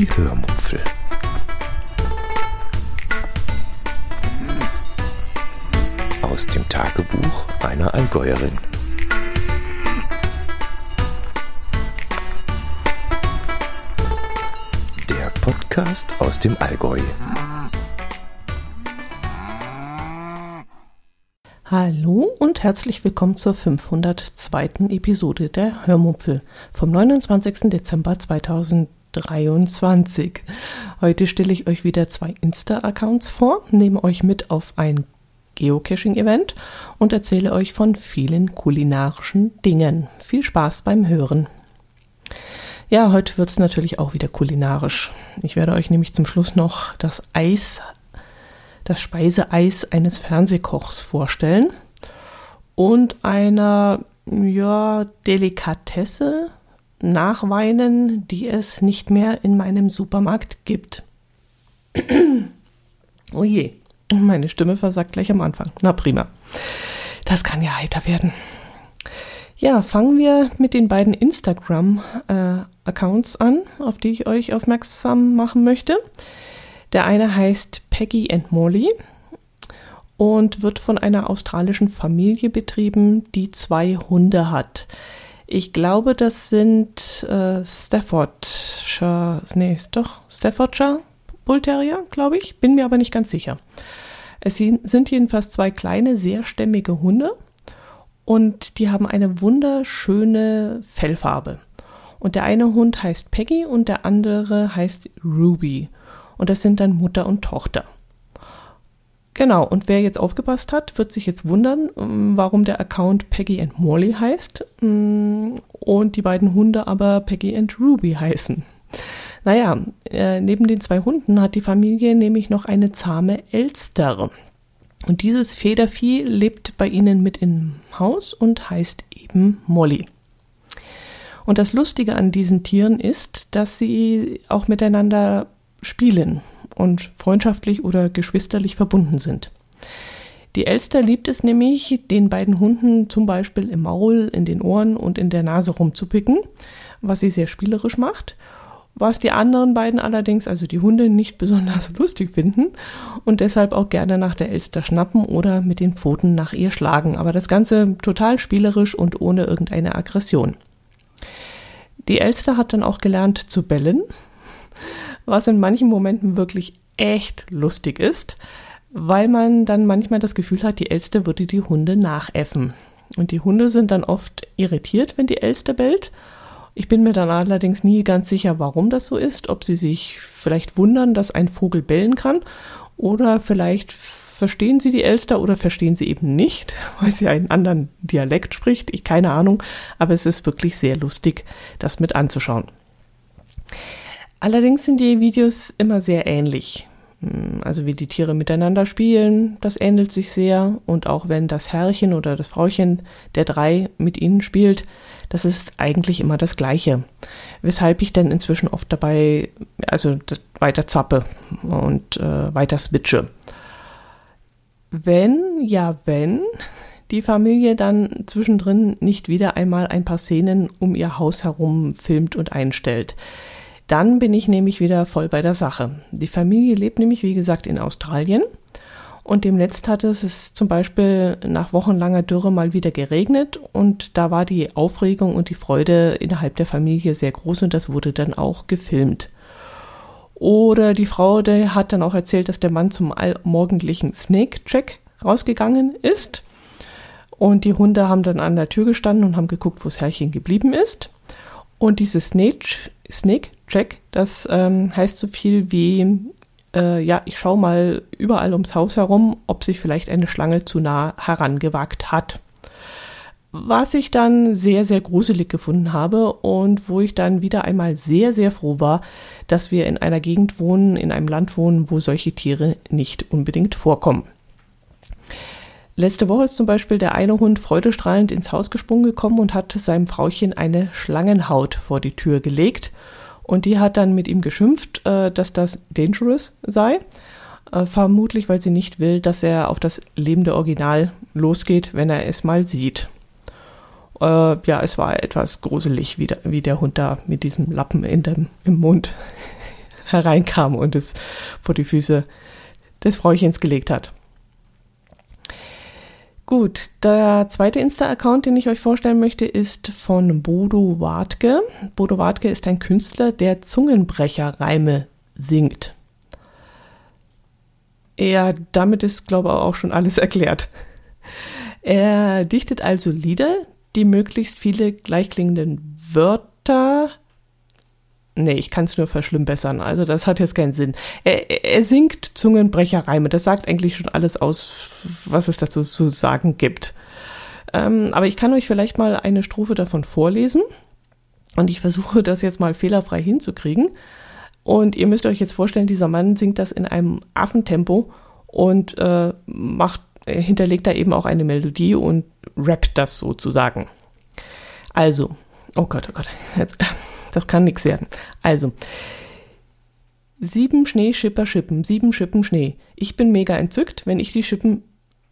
Die Hörmupfel. Aus dem Tagebuch einer Allgäuerin. Der Podcast aus dem Allgäu. Hallo und herzlich willkommen zur 502. Episode der Hörmupfel vom 29. Dezember 2023. Heute stelle ich euch wieder zwei Insta-Accounts vor, nehme euch mit auf ein Geocaching-Event und erzähle euch von vielen kulinarischen Dingen. Viel Spaß beim Hören. Ja, heute wird es natürlich auch wieder kulinarisch. Ich werde euch nämlich zum Schluss noch das Eis das Speiseeis eines Fernsehkochs vorstellen und einer ja, Delikatesse nachweinen, die es nicht mehr in meinem Supermarkt gibt. oh je, meine Stimme versagt gleich am Anfang. Na prima. Das kann ja heiter werden. Ja, fangen wir mit den beiden Instagram-Accounts äh, an, auf die ich euch aufmerksam machen möchte. Der eine heißt Peggy and Molly und wird von einer australischen Familie betrieben, die zwei Hunde hat. Ich glaube, das sind äh, Staffordshire, nee, ist doch Staffordshire Bull Terrier, glaube ich, bin mir aber nicht ganz sicher. Es sind jedenfalls zwei kleine, sehr stämmige Hunde und die haben eine wunderschöne Fellfarbe. Und der eine Hund heißt Peggy und der andere heißt Ruby und das sind dann Mutter und Tochter. Genau, und wer jetzt aufgepasst hat, wird sich jetzt wundern, ähm, warum der Account Peggy and Molly heißt mm, und die beiden Hunde aber Peggy and Ruby heißen. Naja, äh, neben den zwei Hunden hat die Familie nämlich noch eine zahme Elster. Und dieses Federvieh lebt bei ihnen mit im Haus und heißt eben Molly. Und das Lustige an diesen Tieren ist, dass sie auch miteinander spielen und freundschaftlich oder geschwisterlich verbunden sind. Die Elster liebt es nämlich, den beiden Hunden zum Beispiel im Maul, in den Ohren und in der Nase rumzupicken, was sie sehr spielerisch macht, was die anderen beiden allerdings, also die Hunde, nicht besonders lustig finden und deshalb auch gerne nach der Elster schnappen oder mit den Pfoten nach ihr schlagen. Aber das Ganze total spielerisch und ohne irgendeine Aggression. Die Elster hat dann auch gelernt zu bellen, was in manchen Momenten wirklich echt lustig ist, weil man dann manchmal das Gefühl hat, die Elster würde die Hunde nachäffen. Und die Hunde sind dann oft irritiert, wenn die Elster bellt. Ich bin mir dann allerdings nie ganz sicher, warum das so ist, ob sie sich vielleicht wundern, dass ein Vogel bellen kann oder vielleicht verstehen sie die Elster oder verstehen sie eben nicht, weil sie einen anderen Dialekt spricht. Ich keine Ahnung, aber es ist wirklich sehr lustig, das mit anzuschauen. Allerdings sind die Videos immer sehr ähnlich. Hm, also wie die Tiere miteinander spielen, das ähnelt sich sehr. Und auch wenn das Herrchen oder das Frauchen der drei mit ihnen spielt, das ist eigentlich immer das Gleiche. Weshalb ich dann inzwischen oft dabei, also weiter zappe und äh, weiter switche. Wenn, ja, wenn die Familie dann zwischendrin nicht wieder einmal ein paar Szenen um ihr Haus herum filmt und einstellt. Dann bin ich nämlich wieder voll bei der Sache. Die Familie lebt nämlich, wie gesagt, in Australien. Und demnächst hatte es zum Beispiel nach wochenlanger Dürre mal wieder geregnet und da war die Aufregung und die Freude innerhalb der Familie sehr groß und das wurde dann auch gefilmt. Oder die Frau, die hat dann auch erzählt, dass der Mann zum morgendlichen Snake-Check rausgegangen ist. Und die Hunde haben dann an der Tür gestanden und haben geguckt, wo das Herrchen geblieben ist. Und dieses Snake, Snake Check, das ähm, heißt so viel wie, äh, ja, ich schaue mal überall ums Haus herum, ob sich vielleicht eine Schlange zu nah herangewagt hat. Was ich dann sehr, sehr gruselig gefunden habe und wo ich dann wieder einmal sehr, sehr froh war, dass wir in einer Gegend wohnen, in einem Land wohnen, wo solche Tiere nicht unbedingt vorkommen. Letzte Woche ist zum Beispiel der eine Hund freudestrahlend ins Haus gesprungen gekommen und hat seinem Frauchen eine Schlangenhaut vor die Tür gelegt. Und die hat dann mit ihm geschimpft, äh, dass das dangerous sei. Äh, vermutlich, weil sie nicht will, dass er auf das lebende Original losgeht, wenn er es mal sieht. Äh, ja, es war etwas gruselig, wie der, wie der Hund da mit diesem Lappen in dem, im Mund hereinkam und es vor die Füße des Fräuchens gelegt hat. Gut, der zweite Insta-Account, den ich euch vorstellen möchte, ist von Bodo Wartke. Bodo Wartke ist ein Künstler, der Zungenbrecherreime singt. Ja, damit ist, glaube ich, auch schon alles erklärt. Er dichtet also Lieder, die möglichst viele gleichklingenden Wörter Nee, ich kann es nur verschlimmbessern. Also das hat jetzt keinen Sinn. Er, er singt Zungenbrecherreime. Das sagt eigentlich schon alles aus, was es dazu zu sagen gibt. Ähm, aber ich kann euch vielleicht mal eine Strophe davon vorlesen. Und ich versuche das jetzt mal fehlerfrei hinzukriegen. Und ihr müsst euch jetzt vorstellen, dieser Mann singt das in einem Affentempo und äh, macht, hinterlegt da eben auch eine Melodie und rappt das sozusagen. Also, oh Gott, oh Gott, jetzt, das kann nichts werden. Also, sieben Schnee, Schipper, Schippen, sieben Schippen Schnee. Ich bin mega entzückt, wenn ich die Schippen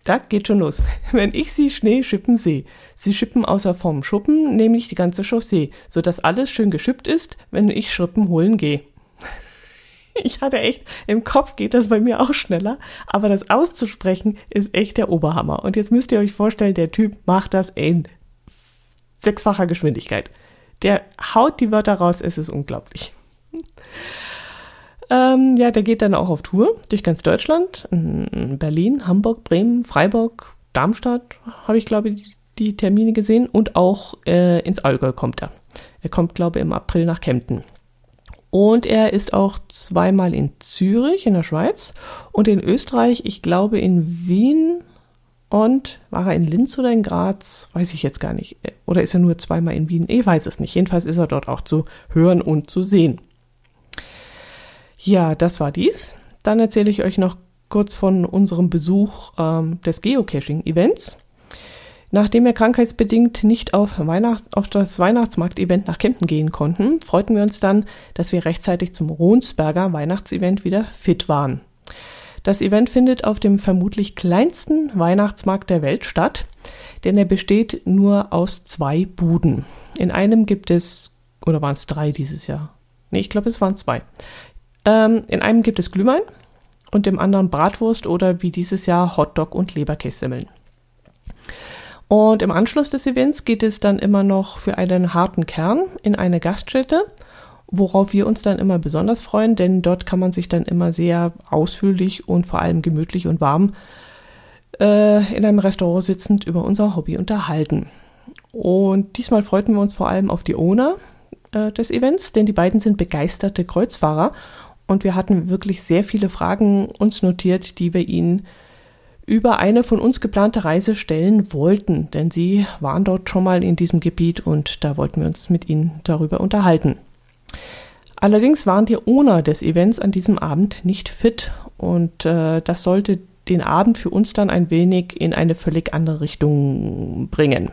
da geht schon los. Wenn ich sie Schnee schippen sehe. Sie schippen außer vom Schuppen, nämlich die ganze Chaussee, sodass alles schön geschippt ist, wenn ich Schrippen holen gehe. Ich hatte echt, im Kopf geht das bei mir auch schneller, aber das auszusprechen ist echt der Oberhammer. Und jetzt müsst ihr euch vorstellen, der Typ macht das in sechsfacher Geschwindigkeit. Der haut die Wörter raus, es ist unglaublich. Ähm, ja, der geht dann auch auf Tour durch ganz Deutschland. In Berlin, Hamburg, Bremen, Freiburg, Darmstadt habe ich, glaube ich, die Termine gesehen. Und auch äh, ins Allgäu kommt er. Er kommt, glaube ich, im April nach Kempten. Und er ist auch zweimal in Zürich in der Schweiz und in Österreich, ich glaube in Wien und war er in Linz oder in Graz? Weiß ich jetzt gar nicht. Oder ist er nur zweimal in Wien? Ich weiß es nicht. Jedenfalls ist er dort auch zu hören und zu sehen. Ja, das war dies. Dann erzähle ich euch noch kurz von unserem Besuch ähm, des Geocaching-Events. Nachdem wir krankheitsbedingt nicht auf, Weihnacht, auf das Weihnachtsmarkt-Event nach Kempten gehen konnten, freuten wir uns dann, dass wir rechtzeitig zum Ronsberger Weihnachtsevent wieder fit waren. Das Event findet auf dem vermutlich kleinsten Weihnachtsmarkt der Welt statt, denn er besteht nur aus zwei Buden. In einem gibt es, oder waren es drei dieses Jahr? Nee, ich glaube, es waren zwei. Ähm, in einem gibt es Glühwein und im anderen Bratwurst oder wie dieses Jahr Hotdog und Leberkässemmeln. Und im Anschluss des Events geht es dann immer noch für einen harten Kern in eine Gaststätte worauf wir uns dann immer besonders freuen, denn dort kann man sich dann immer sehr ausführlich und vor allem gemütlich und warm äh, in einem Restaurant sitzend über unser Hobby unterhalten. Und diesmal freuten wir uns vor allem auf die Owner äh, des Events, denn die beiden sind begeisterte Kreuzfahrer und wir hatten wirklich sehr viele Fragen uns notiert, die wir ihnen über eine von uns geplante Reise stellen wollten, denn sie waren dort schon mal in diesem Gebiet und da wollten wir uns mit ihnen darüber unterhalten. Allerdings waren die Owner des Events an diesem Abend nicht fit und äh, das sollte den Abend für uns dann ein wenig in eine völlig andere Richtung bringen.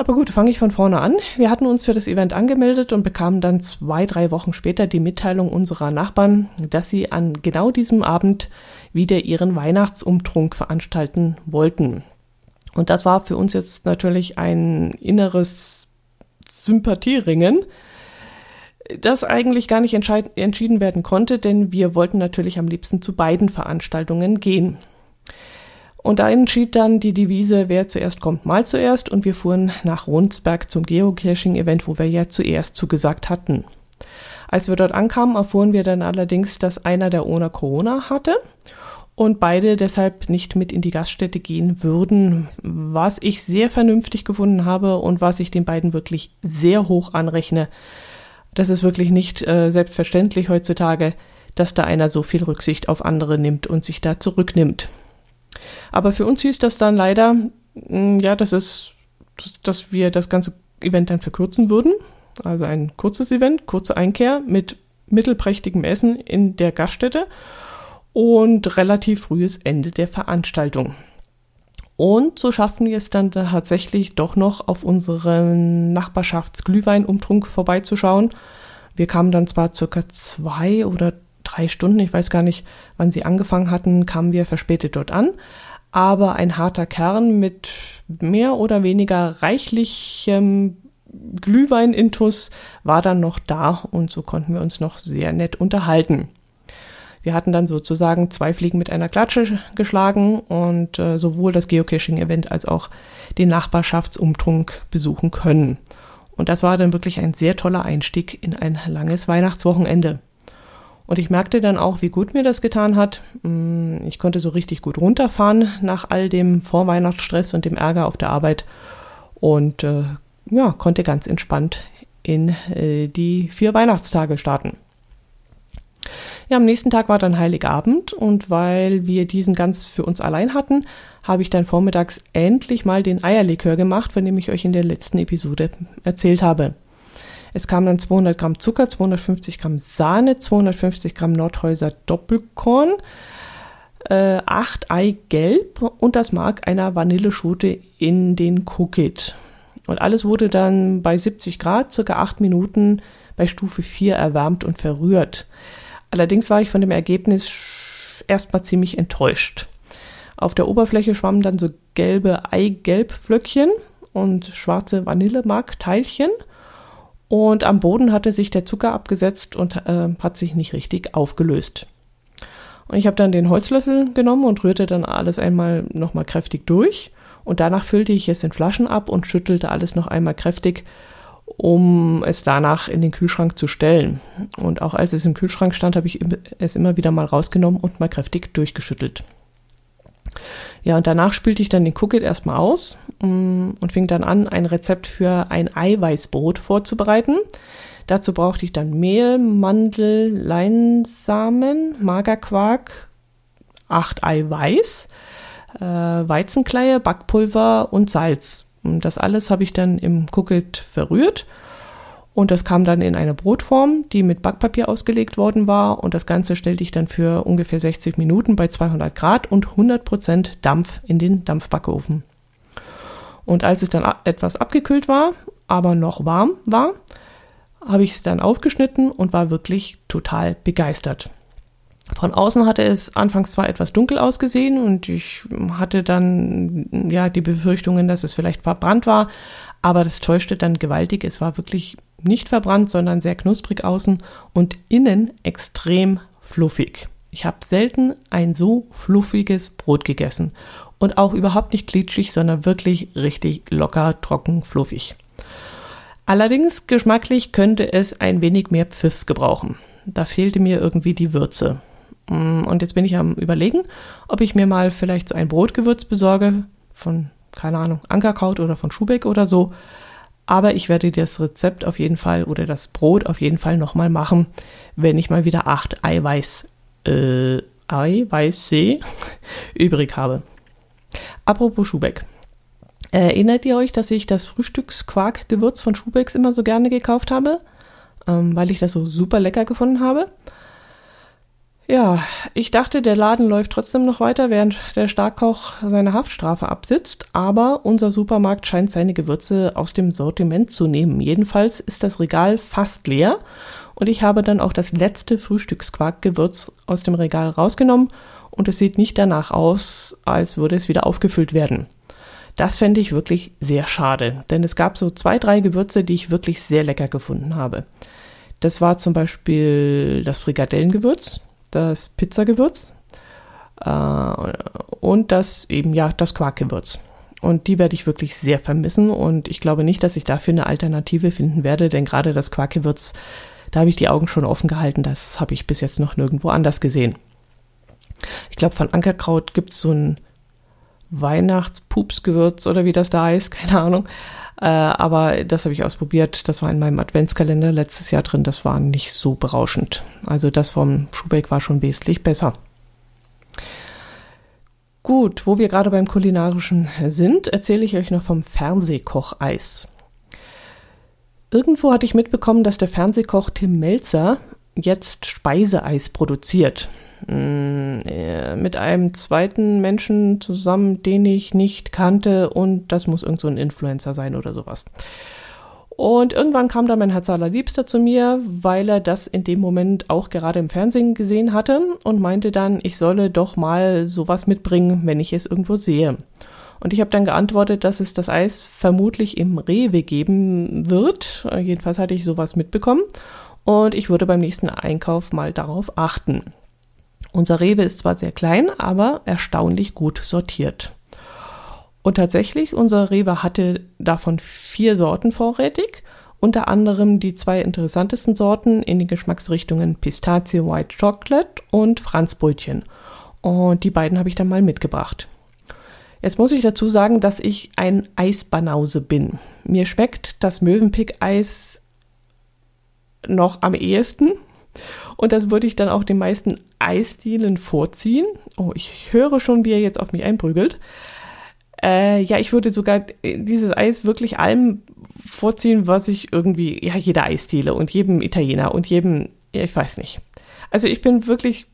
Aber gut, fange ich von vorne an. Wir hatten uns für das Event angemeldet und bekamen dann zwei, drei Wochen später die Mitteilung unserer Nachbarn, dass sie an genau diesem Abend wieder ihren Weihnachtsumtrunk veranstalten wollten. Und das war für uns jetzt natürlich ein inneres Sympathieringen, das eigentlich gar nicht entschieden werden konnte, denn wir wollten natürlich am liebsten zu beiden Veranstaltungen gehen. Und da entschied dann die Devise, wer zuerst kommt, mal zuerst. Und wir fuhren nach Rundsberg zum Geocaching-Event, wo wir ja zuerst zugesagt hatten. Als wir dort ankamen, erfuhren wir dann allerdings, dass einer der Owner Corona hatte und beide deshalb nicht mit in die Gaststätte gehen würden, was ich sehr vernünftig gefunden habe und was ich den beiden wirklich sehr hoch anrechne, das ist wirklich nicht äh, selbstverständlich heutzutage, dass da einer so viel Rücksicht auf andere nimmt und sich da zurücknimmt. Aber für uns hieß das dann leider, mh, mm, ja, das ist, dass wir das ganze Event dann verkürzen würden. Also ein kurzes Event, kurze Einkehr mit mittelprächtigem Essen in der Gaststätte und relativ frühes Ende der Veranstaltung. Und so schaffen wir es dann tatsächlich doch noch auf unseren Nachbarschaftsglühweinumtrunk vorbeizuschauen. Wir kamen dann zwar circa zwei oder drei Stunden, ich weiß gar nicht, wann sie angefangen hatten, kamen wir verspätet dort an. Aber ein harter Kern mit mehr oder weniger reichlichem Glühwein-Intus war dann noch da und so konnten wir uns noch sehr nett unterhalten. Wir hatten dann sozusagen zwei Fliegen mit einer Klatsche geschlagen und äh, sowohl das Geocaching-Event als auch den Nachbarschaftsumtrunk besuchen können. Und das war dann wirklich ein sehr toller Einstieg in ein langes Weihnachtswochenende. Und ich merkte dann auch, wie gut mir das getan hat. Mm, ich konnte so richtig gut runterfahren nach all dem Vorweihnachtsstress und dem Ärger auf der Arbeit und äh, ja, konnte ganz entspannt in äh, die vier Weihnachtstage starten. Ja, am nächsten Tag war dann Heiligabend und weil wir diesen ganz für uns allein hatten, habe ich dann vormittags endlich mal den Eierlikör gemacht, von dem ich euch in der letzten Episode erzählt habe. Es kamen dann 200 Gramm Zucker, 250 Gramm Sahne, 250 Gramm Nordhäuser Doppelkorn, äh, 8 Eigelb und das Mark einer Vanilleschote in den Cookit. Und alles wurde dann bei 70 Grad, circa 8 Minuten bei Stufe 4 erwärmt und verrührt. Allerdings war ich von dem Ergebnis erstmal ziemlich enttäuscht. Auf der Oberfläche schwammen dann so gelbe Eigelbflöckchen und schwarze Vanillemarkteilchen. Und am Boden hatte sich der Zucker abgesetzt und äh, hat sich nicht richtig aufgelöst. Und ich habe dann den Holzlöffel genommen und rührte dann alles einmal nochmal kräftig durch. Und danach füllte ich es in Flaschen ab und schüttelte alles noch einmal kräftig um es danach in den Kühlschrank zu stellen. Und auch als es im Kühlschrank stand, habe ich es immer wieder mal rausgenommen und mal kräftig durchgeschüttelt. Ja, und danach spülte ich dann den Cookit erstmal aus mm, und fing dann an, ein Rezept für ein Eiweißbrot vorzubereiten. Dazu brauchte ich dann Mehl, Mandel, Leinsamen, Magerquark, acht Eiweiß, äh, Weizenkleie, Backpulver und Salz. Und das alles habe ich dann im Cookit verrührt und das kam dann in eine Brotform, die mit Backpapier ausgelegt worden war und das Ganze stellte ich dann für ungefähr 60 Minuten bei 200 Grad und 100 Prozent Dampf in den Dampfbackofen. Und als es dann etwas abgekühlt war, aber noch warm war, habe ich es dann aufgeschnitten und war wirklich total begeistert. Von außen hatte es anfangs zwar etwas dunkel ausgesehen und ich hatte dann ja die Befürchtungen, dass es vielleicht verbrannt war, aber das täuschte dann gewaltig. Es war wirklich nicht verbrannt, sondern sehr knusprig außen und innen extrem fluffig. Ich habe selten ein so fluffiges Brot gegessen und auch überhaupt nicht glitschig, sondern wirklich richtig locker, trocken, fluffig. Allerdings geschmacklich könnte es ein wenig mehr Pfiff gebrauchen. Da fehlte mir irgendwie die Würze. Mm, und jetzt bin ich am Überlegen, ob ich mir mal vielleicht so ein Brotgewürz besorge von, keine Ahnung, Ankerkraut oder von Schubeck oder so. Aber ich werde das Rezept auf jeden Fall oder das Brot auf jeden Fall nochmal machen, wenn ich mal wieder acht Eiweiß, äh, Eiweißsee übrig habe. Apropos Schubeck. Erinnert ihr euch, dass ich das Frühstücksquarkgewürz von Schubecks immer so gerne gekauft habe? Ähm, weil ich das so super lecker gefunden habe? Ja, ich dachte, der Laden läuft trotzdem noch weiter, während der Starkkoch seine Haftstrafe absitzt, aber unser Supermarkt scheint seine Gewürze aus dem Sortiment zu nehmen. Jedenfalls ist das Regal fast leer und ich habe dann auch das letzte Frühstücksquarkgewürz aus dem Regal rausgenommen und es sieht nicht danach aus, als würde es wieder aufgefüllt werden. Das fände ich wirklich sehr schade, denn es gab so zwei, drei Gewürze, die ich wirklich sehr lecker gefunden habe. Das war zum Beispiel das Frikadellengewürz, das Pizzagewürz äh, und das eben ja das Quarkgewürz. Und die werde ich wirklich sehr vermissen und ich glaube nicht, dass ich dafür eine Alternative finden werde, denn gerade das Quarkgewürz, da habe ich die Augen schon offen gehalten, das habe ich bis jetzt noch nirgendwo anders gesehen. Ich glaube, von Ankerkraut gibt es so ein Weihnachtspupsgewürz oder wie das da heißt, keine Ahnung. Äh, aber das habe ich ausprobiert. Das war in meinem Adventskalender letztes Jahr drin. Das war nicht so berauschend. Also das vom Schubeck war schon wesentlich besser. Gut, wo wir gerade beim Kulinarischen sind, erzähle ich euch noch vom Fernsehkocheis. Irgendwo hatte ich mitbekommen, dass der Fernsehkoch Tim Melzer jetzt Speiseeis produziert. Mm, äh, mit einem zweiten Menschen zusammen, den ich nicht kannte und das muss irgend so ein Influencer sein oder sowas. Und irgendwann kam dann mein Herz allerliebster zu mir, weil er das in dem Moment auch gerade im Fernsehen gesehen hatte und meinte dann, ich solle doch mal sowas mitbringen, wenn ich es irgendwo sehe. Und ich habe dann geantwortet, dass es das Eis vermutlich im Rewe geben wird. Jedenfalls hatte ich sowas mitbekommen. Und ich würde beim nächsten Einkauf mal darauf achten. Unser Rewe ist zwar sehr klein, aber erstaunlich gut sortiert. Und tatsächlich, unser Rewe hatte davon vier Sorten vorrätig, unter anderem die zwei interessantesten Sorten in den Geschmacksrichtungen Pistazie White Chocolate und Franzbrötchen. Und die beiden habe ich dann mal mitgebracht. Jetzt muss ich dazu sagen, dass ich ein Eisbanause bin. Mir schmeckt das Möwenpick-Eis noch am ehesten. Und das würde ich dann auch den meisten Eisdielen vorziehen. Oh, ich höre schon, wie er jetzt auf mich einprügelt. Äh, ja, ich würde sogar dieses Eis wirklich allem vorziehen, was ich irgendwie, ja, jeder Eisdiele und jedem Italiener und jedem, ja, ich weiß nicht. Also ich bin wirklich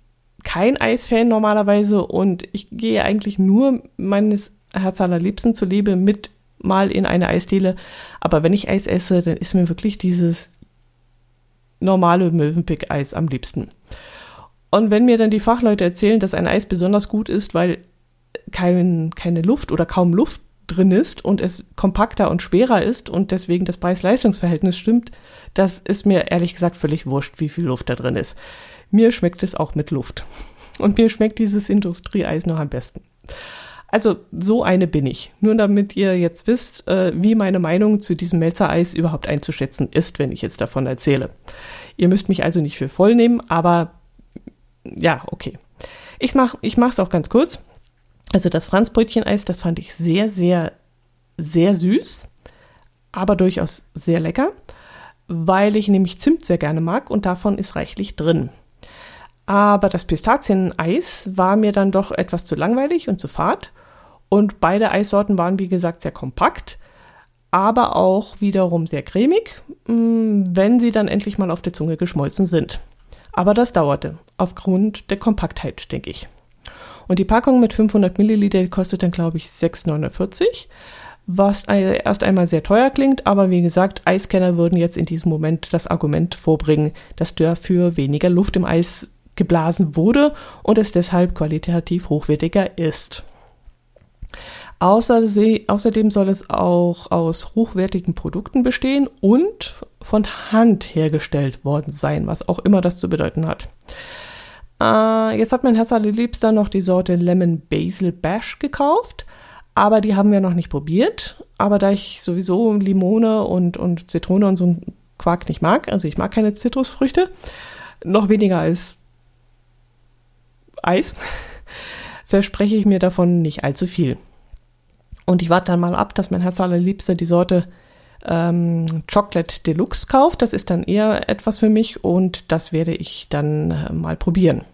kein Eisfan normalerweise und ich gehe eigentlich nur meines Herz allerliebsten zuliebe mit mal in eine Eisdiele. Aber wenn ich Eis esse, dann ist mir wirklich dieses normale Möwenpick-Eis am liebsten. Und wenn mir dann die Fachleute erzählen, dass ein Eis besonders gut ist, weil kein, keine Luft oder kaum Luft drin ist und es kompakter und schwerer ist und deswegen das Preis-Leistungs-Verhältnis stimmt, das ist mir ehrlich gesagt völlig wurscht, wie viel Luft da drin ist. Mir schmeckt es auch mit Luft. Und mir schmeckt dieses Industrieeis noch am besten. Also so eine bin ich. Nur damit ihr jetzt wisst, äh, wie meine Meinung zu diesem Melzereis überhaupt einzuschätzen ist, wenn ich jetzt davon erzähle. Ihr müsst mich also nicht für voll nehmen, aber ja, okay. Ich mach, ich auch ganz kurz. Also das Franzbrötcheneis, das fand ich sehr, sehr, sehr süß, aber durchaus sehr lecker, weil ich nämlich Zimt sehr gerne mag und davon ist reichlich drin. Aber das Pistazieneis war mir dann doch etwas zu langweilig und zu fad. Und beide Eissorten waren, wie gesagt, sehr kompakt, aber auch wiederum sehr cremig, mm, wenn sie dann endlich mal auf der Zunge geschmolzen sind. Aber das dauerte, aufgrund der Kompaktheit, denke ich. Und die Packung mit 500 Milliliter kostet dann, glaube ich, 6,49 was erst einmal sehr teuer klingt, aber wie gesagt, Eiskenner würden jetzt in diesem Moment das Argument vorbringen, dass dafür weniger Luft im Eis geblasen wurde und es deshalb qualitativ hochwertiger ist. Außerdem soll es auch aus hochwertigen Produkten bestehen und von Hand hergestellt worden sein, was auch immer das zu bedeuten hat. Äh, jetzt hat mein Herz allerliebster noch die Sorte Lemon Basil Bash gekauft, aber die haben wir noch nicht probiert. Aber da ich sowieso Limone und, und Zitrone und so einen Quark nicht mag, also ich mag keine Zitrusfrüchte, noch weniger als Eis, verspreche ich mir davon nicht allzu viel. Und ich warte dann mal ab, dass mein Herz allerliebster die Sorte ähm, Chocolate Deluxe kauft. Das ist dann eher etwas für mich und das werde ich dann äh, mal probieren.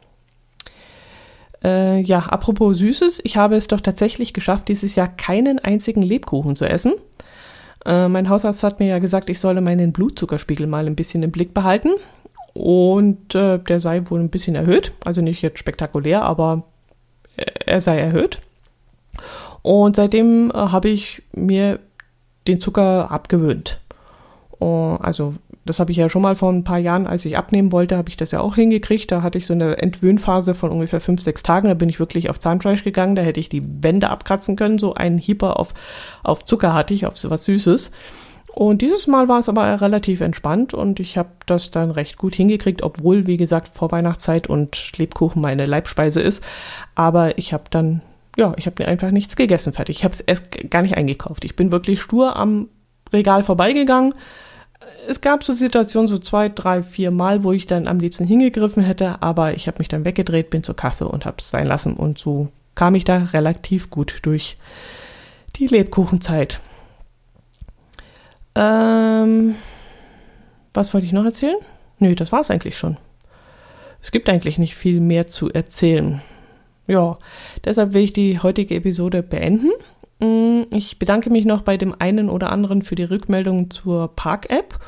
Äh, ja, apropos Süßes, ich habe es doch tatsächlich geschafft, dieses Jahr keinen einzigen Lebkuchen zu essen. Äh, mein Hausarzt hat mir ja gesagt, ich solle meinen Blutzuckerspiegel mal ein bisschen im Blick behalten und äh, der sei wohl ein bisschen erhöht. Also nicht jetzt spektakulär, aber er sei erhöht. Und seitdem äh, habe ich mir den Zucker abgewöhnt. Uh, also das habe ich ja schon mal vor ein paar Jahren, als ich abnehmen wollte, habe ich das ja auch hingekriegt. Da hatte ich so eine Entwöhnphase von ungefähr fünf, sechs Tagen. Da bin ich wirklich auf Zahnfleisch gegangen. Da hätte ich die Wände abkratzen können. So einen Hieper auf, auf Zucker hatte ich, auf was Süßes. Und dieses Mal war es aber relativ entspannt und ich habe das dann recht gut hingekriegt, obwohl, wie gesagt, vor Weihnachtszeit und Lebkuchen meine Leibspeise ist. Aber ich habe dann, ja, ich habe mir einfach nichts gegessen fertig. Ich habe es erst gar nicht eingekauft. Ich bin wirklich stur am Regal vorbeigegangen. Es gab so Situationen, so zwei, drei, vier Mal, wo ich dann am liebsten hingegriffen hätte, aber ich habe mich dann weggedreht, bin zur Kasse und habe es sein lassen. Und so kam ich da relativ gut durch die Lebkuchenzeit. Ähm, was wollte ich noch erzählen? Nö, das war es eigentlich schon. Es gibt eigentlich nicht viel mehr zu erzählen. Ja, deshalb will ich die heutige Episode beenden. Mm, ich bedanke mich noch bei dem einen oder anderen für die Rückmeldung zur Park-App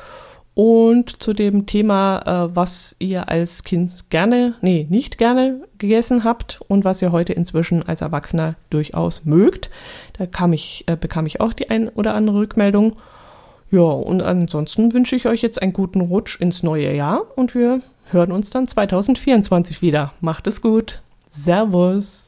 und zu dem Thema, äh, was ihr als Kind gerne, nee, nicht gerne gegessen habt und was ihr heute inzwischen als Erwachsener durchaus mögt. Da kam ich, äh, bekam ich auch die ein oder andere Rückmeldung. Ja, und ansonsten wünsche ich euch jetzt einen guten Rutsch ins neue Jahr und wir hören uns dann 2024 wieder. Macht es gut. Servus.